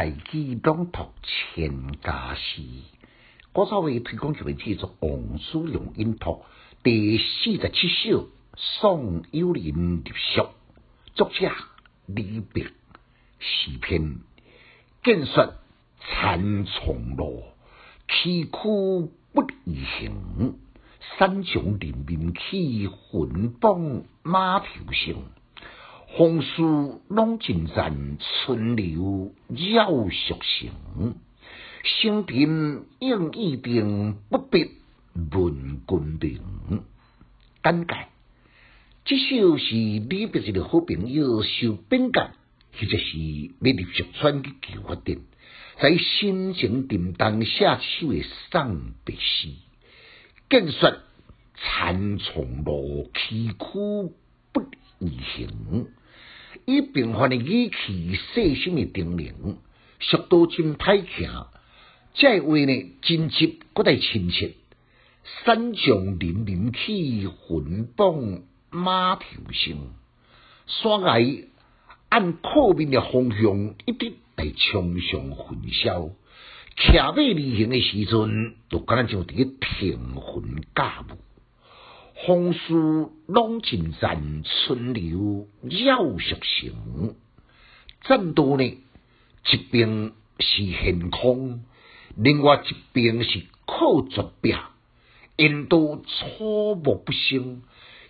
代记朗读千家诗，我稍微推广一位制作王叔良音读第四十七首《送幽灵入宿》，作者李白。诗篇见说残丛路，崎岖不易行。山穷林边起，魂崩马头声。红树拢尽残，春柳绕树行。生平应意定，不必问君名。简介：这首是李白一个好朋友受变革，或者是要入石川去求决定，在心情沉重写首的送别诗。见说残丛路，崎岖不易行。以平凡的语气，细心的叮咛，速度真歹行。这话呢，真切，搁带亲切。山上林林起，魂崩马头声。山崖按靠面的方向，一直来冲上云霄。骑马离行的时阵，就敢若像伫个停魂驾雾。红树拢尽残，春流绕树行。战斗呢，一边是悬空，另外一边是靠绝壁，沿途草木不生。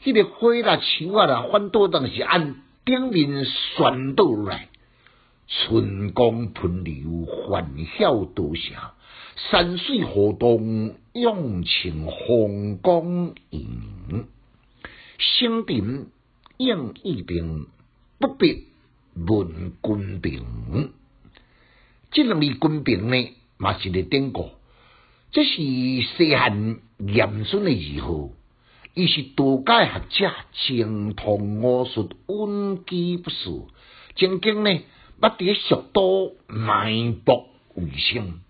迄个花啦、树啊啦，反倒当是按顶面旋倒来。春光喷流，欢笑多霞。山水河动，涌情风光盈。生平应意定，不必问君名。这两位君名呢，嘛是个典故。这是西汉严嵩的二号，伊是道家学者，精通武术，文机不俗。曾经呢，捌伫蜀都卖卜为生。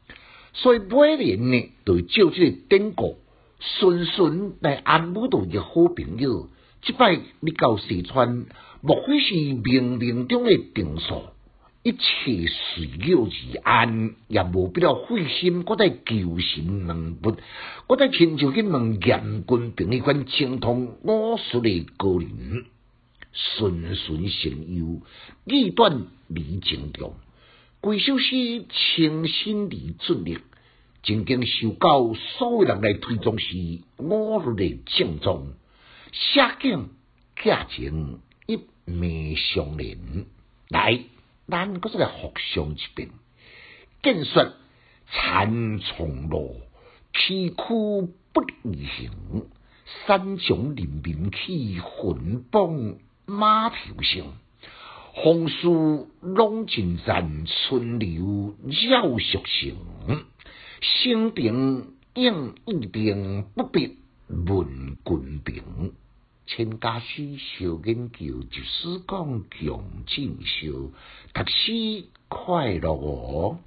所以每年呢，都照这个典故，顺顺来安抚到一好朋友。即摆你到四川，莫非是冥冥中的定数？一切随了而安，也无必要费心，搁在求神问卜，搁在亲像去问严君平迄款精通武术的高人，顺顺成优，意断离情重。规首诗清新而俊丽，曾经受到所有人来推崇是武术的正宗。写景价情一脉相连，来，咱搁再来互相一遍。见说残丛路，崎岖不易行。山穷林边起，魂崩马头声。红树拢尽残，春柳绕树行。生平应预定，不必问君平。千家诗小研究，就是讲穷进修，读书快乐哦。